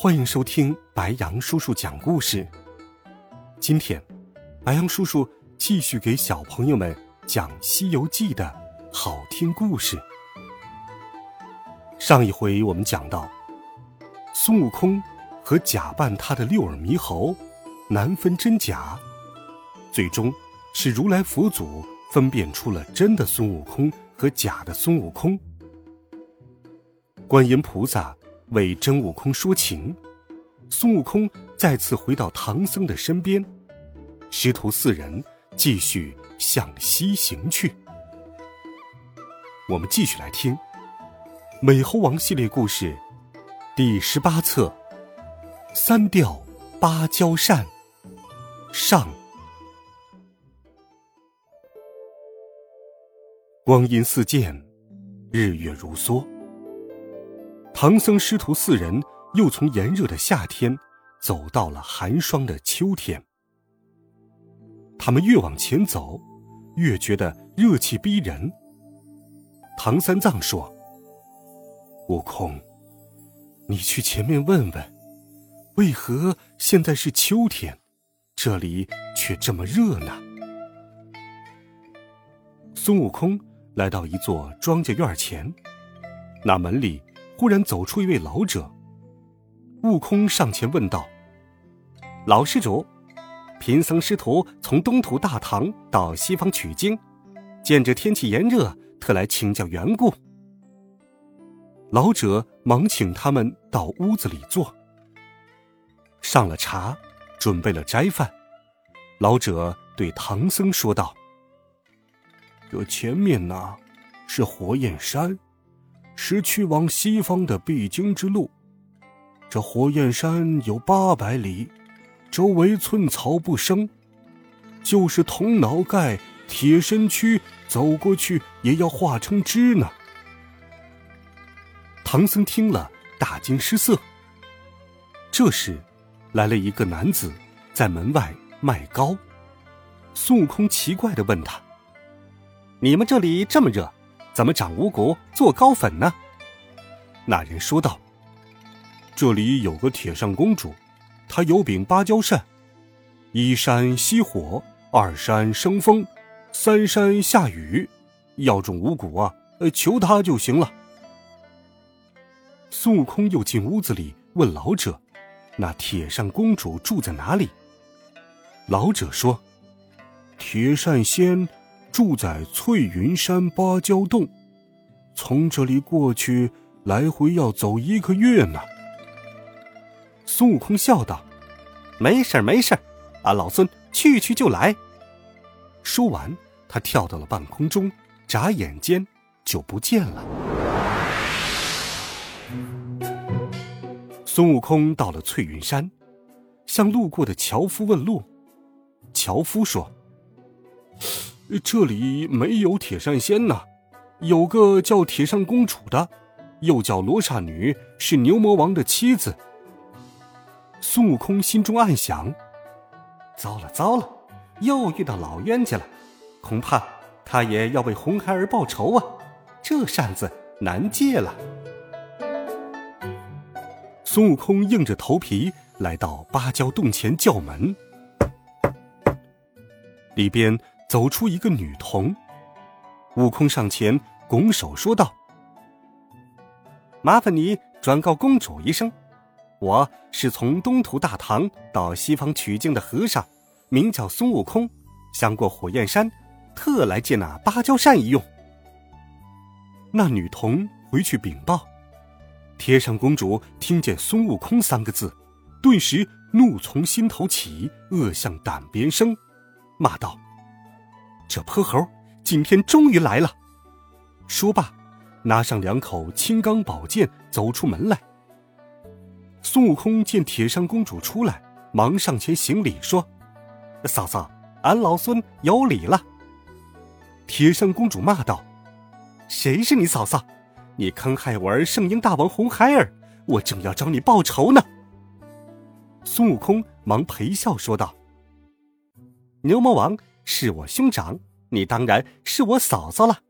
欢迎收听白羊叔叔讲故事。今天，白羊叔叔继续给小朋友们讲《西游记》的好听故事。上一回我们讲到，孙悟空和假扮他的六耳猕猴难分真假，最终是如来佛祖分辨出了真的孙悟空和假的孙悟空。观音菩萨。为真悟空说情，孙悟空再次回到唐僧的身边，师徒四人继续向西行去。我们继续来听《美猴王》系列故事第十八册《三调芭蕉扇》上。光阴似箭，日月如梭。唐僧师徒四人又从炎热的夏天走到了寒霜的秋天。他们越往前走，越觉得热气逼人。唐三藏说：“悟空，你去前面问问，为何现在是秋天，这里却这么热呢？”孙悟空来到一座庄稼院前，那门里。忽然走出一位老者，悟空上前问道：“老施主，贫僧师徒从东土大唐到西方取经，见着天气炎热，特来请教缘故。”老者忙请他们到屋子里坐，上了茶，准备了斋饭。老者对唐僧说道：“这前面呢，是火焰山。”是去往西方的必经之路。这火焰山有八百里，周围寸草不生，就是铜脑盖、铁身躯，走过去也要化成汁呢。唐僧听了，大惊失色。这时，来了一个男子，在门外卖糕。孙悟空奇怪的问他：“你们这里这么热？”怎么长五谷做高粉呢？那人说道：“这里有个铁扇公主，她有柄芭蕉扇，一扇熄火，二扇生风，三扇下雨。要种五谷啊，呃，求她就行了。”孙悟空又进屋子里问老者：“那铁扇公主住在哪里？”老者说：“铁扇仙。”住在翠云山芭蕉洞，从这里过去来回要走一个月呢。孙悟空笑道：“没事儿没事儿，俺，老孙去去就来。”说完，他跳到了半空中，眨眼间就不见了。孙悟空到了翠云山，向路过的樵夫问路。樵夫说。这里没有铁扇仙呐，有个叫铁扇公主的，又叫罗刹女，是牛魔王的妻子。孙悟空心中暗想：糟了糟了，又遇到老冤家了，恐怕他也要为红孩儿报仇啊！这扇子难借了。孙悟空硬着头皮来到芭蕉洞前叫门，里边。走出一个女童，悟空上前拱手说道：“麻烦你转告公主一声，我是从东土大唐到西方取经的和尚，名叫孙悟空，想过火焰山，特来借那芭蕉扇一用。”那女童回去禀报，铁扇公主听见“孙悟空”三个字，顿时怒从心头起，恶向胆边生，骂道。这泼猴今天终于来了！说罢，拿上两口青钢宝剑，走出门来。孙悟空见铁扇公主出来，忙上前行礼说：“嫂嫂，俺老孙有礼了。”铁扇公主骂道：“谁是你嫂嫂？你坑害我儿圣婴大王红孩儿，我正要找你报仇呢。”孙悟空忙陪笑说道：“牛魔王是我兄长，你当然是我嫂嫂了。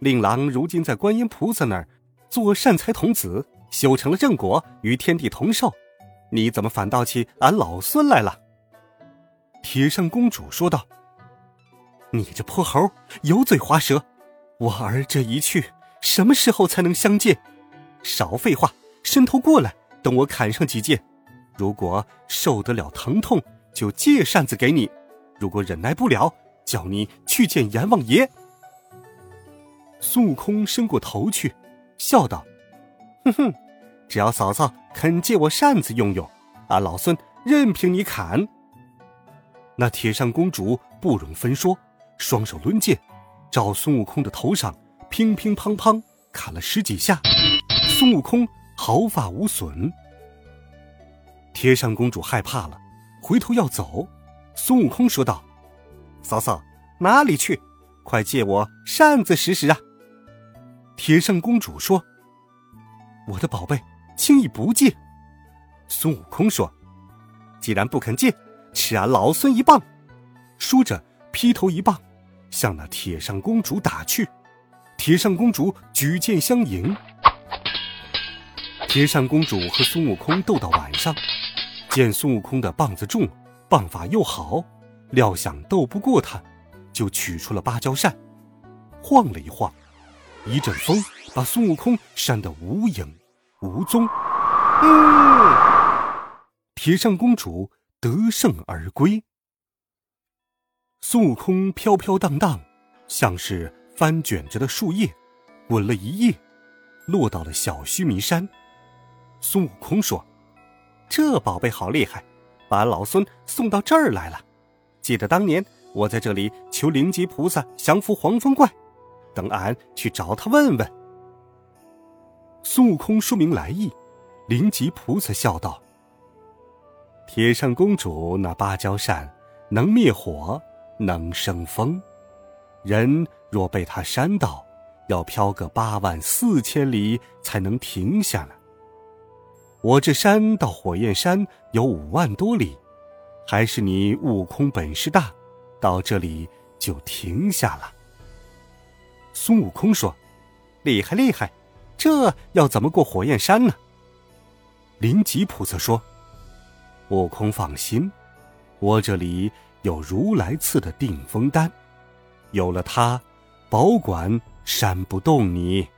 令郎如今在观音菩萨那儿做善财童子，修成了正果，与天地同寿。你怎么反倒起俺老孙来了？”铁扇公主说道：“你这泼猴，油嘴滑舌！我儿这一去，什么时候才能相见？少废话，伸头过来，等我砍上几剑。”如果受得了疼痛，就借扇子给你；如果忍耐不了，叫你去见阎王爷。孙悟空伸过头去，笑道：“哼哼，只要嫂嫂肯借我扇子用用，俺老孙任凭你砍。”那铁扇公主不容分说，双手抡剑，照孙悟空的头上乒乒乓乓砍了十几下，孙悟空毫发无损。铁扇公主害怕了，回头要走。孙悟空说道：“嫂嫂，哪里去？快借我扇子使使啊！”铁扇公主说：“我的宝贝，轻易不借。”孙悟空说：“既然不肯借，吃俺老孙一棒！”说着，劈头一棒，向那铁扇公主打去。铁扇公主举剑相迎。铁扇公主和孙悟空斗到晚上。见孙悟空的棒子重，棒法又好，料想斗不过他，就取出了芭蕉扇，晃了一晃，一阵风把孙悟空扇得无影无踪。嗯，铁扇公主得胜而归。孙悟空飘飘荡荡，像是翻卷着的树叶，滚了一夜，落到了小须弥山。孙悟空说。这宝贝好厉害，把老孙送到这儿来了。记得当年我在这里求灵吉菩萨降服黄风怪，等俺去找他问问。孙悟空说明来意，灵吉菩萨笑道：“铁扇公主那芭蕉扇能灭火，能生风，人若被他扇到，要飘个八万四千里才能停下来。”我这山到火焰山有五万多里，还是你悟空本事大，到这里就停下了。孙悟空说：“厉害厉害，这要怎么过火焰山呢？”灵吉菩萨说：“悟空放心，我这里有如来赐的定风丹，有了它，保管扇不动你。”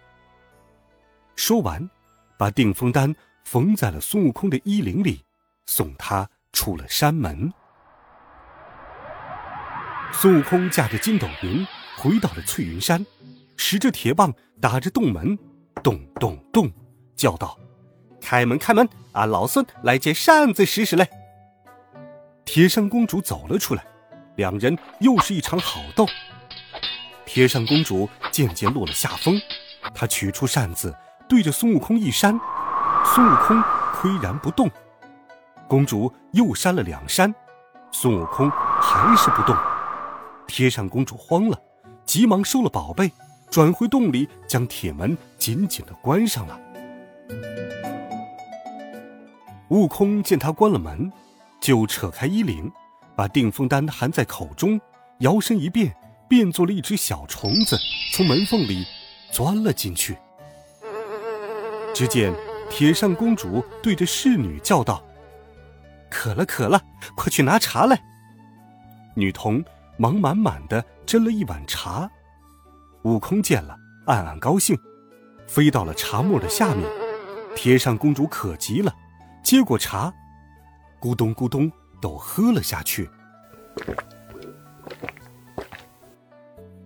说完，把定风丹。缝在了孙悟空的衣领里，送他出了山门。孙悟空驾着筋斗云回到了翠云山，使着铁棒打着洞门，咚咚咚，叫道：“开门，开门！俺老孙来借扇子使使嘞！”铁扇公主走了出来，两人又是一场好斗。铁扇公主渐渐落了下风，她取出扇子，对着孙悟空一扇。孙悟空岿然不动，公主又扇了两扇，孙悟空还是不动。铁扇公主慌了，急忙收了宝贝，转回洞里，将铁门紧紧的关上了。悟空见他关了门，就扯开衣领，把定风丹含在口中，摇身一变，变做了一只小虫子，从门缝里钻了进去。只见。铁扇公主对着侍女叫道：“渴了，渴了，快去拿茶来。”女童忙满满的斟了一碗茶。悟空见了，暗暗高兴，飞到了茶沫的下面。铁扇公主渴极了，接过茶，咕咚咕咚都喝了下去。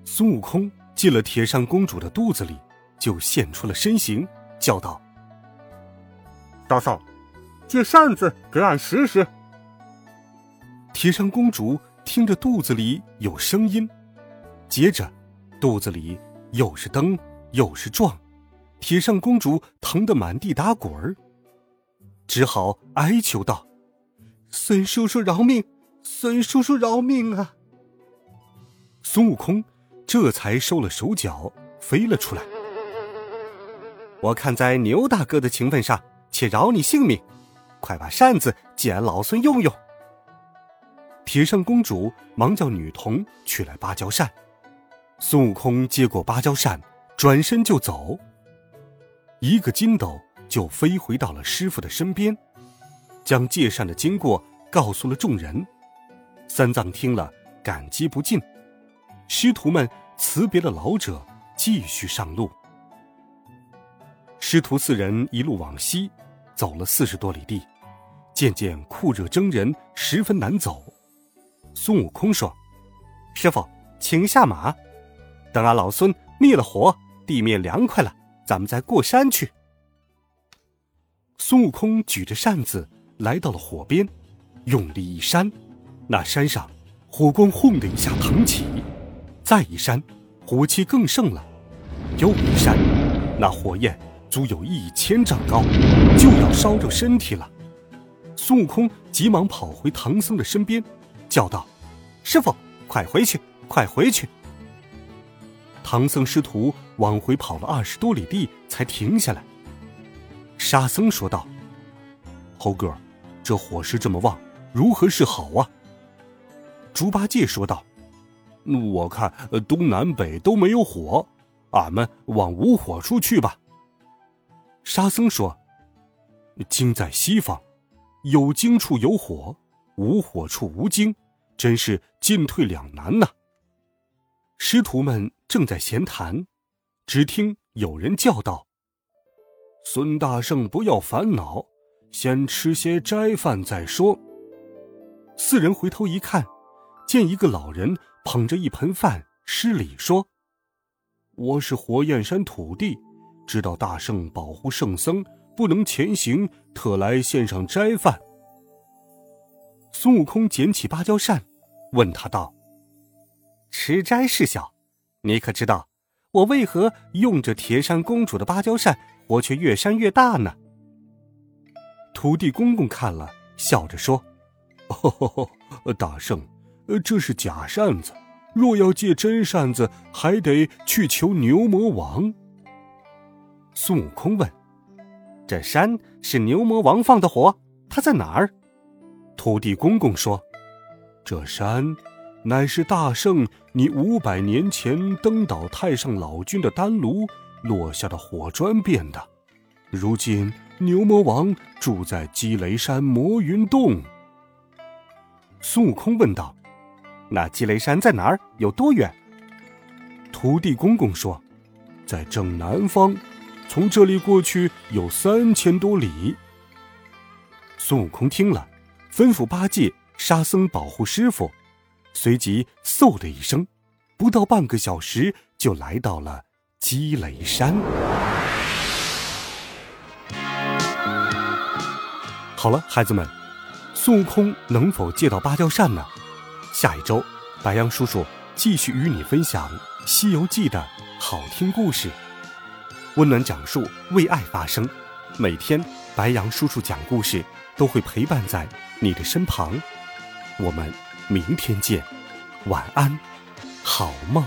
孙悟空进了铁扇公主的肚子里，就现出了身形，叫道。大嫂，借扇子给俺使使。铁扇公主听着肚子里有声音，接着肚子里又是蹬又是撞，铁扇公主疼得满地打滚儿。只好哀求道：“孙叔叔饶命！孙叔叔饶命啊！”孙悟空这才收了手脚，飞了出来。我看在牛大哥的情分上，且饶你性命。快把扇子借俺老孙用用。铁扇公主忙叫女童取来芭蕉扇。孙悟空接过芭蕉扇，转身就走。一个筋斗就飞回到了师傅的身边，将借扇的经过告诉了众人。三藏听了，感激不尽。师徒们辞别了老者，继续上路。师徒四人一路往西，走了四十多里地，渐渐酷热蒸人，十分难走。孙悟空说：“师傅，请下马。”等俺老孙灭了火，地面凉快了，咱们再过山去。孙悟空举着扇子来到了火边，用力一扇，那山上火光轰的一下腾起；再一扇，火气更盛了；又一扇，那火焰足有一千丈高，就要烧着身体了。孙悟空急忙跑回唐僧的身边，叫道：“师傅，快回去，快回去！”唐僧师徒往回跑了二十多里地，才停下来。沙僧说道：“猴哥，这火势这么旺，如何是好啊？”猪八戒说道：“我看东南北都没有火，俺们往无火处去吧。”沙僧说：“经在西方，有经处有火，无火处无经，真是进退两难呐。”师徒们正在闲谈，只听有人叫道：“孙大圣，不要烦恼，先吃些斋饭再说。”四人回头一看，见一个老人捧着一盆饭，施礼说：“我是火焰山土地，知道大圣保护圣僧不能前行，特来献上斋饭。”孙悟空捡起芭蕉扇，问他道。吃斋事小，你可知道我为何用着铁扇公主的芭蕉扇，我却越扇越大呢？土地公公看了，笑着说：“哦，大圣，这是假扇子，若要借真扇子，还得去求牛魔王。”孙悟空问：“这山是牛魔王放的火，他在哪儿？”土地公公说：“这山。”乃是大圣，你五百年前登岛太上老君的丹炉落下的火砖变的。如今牛魔王住在积雷山魔云洞。孙悟空问道：“那积雷山在哪儿？有多远？”土地公公说：“在正南方，从这里过去有三千多里。”孙悟空听了，吩咐八戒、沙僧保护师傅。随即嗖的一声，不到半个小时就来到了积雷山。好了，孩子们，孙悟空能否借到芭蕉扇呢？下一周，白杨叔叔继续与你分享《西游记》的好听故事，温暖讲述，为爱发声。每天，白羊叔叔讲故事都会陪伴在你的身旁。我们。明天见，晚安，好梦。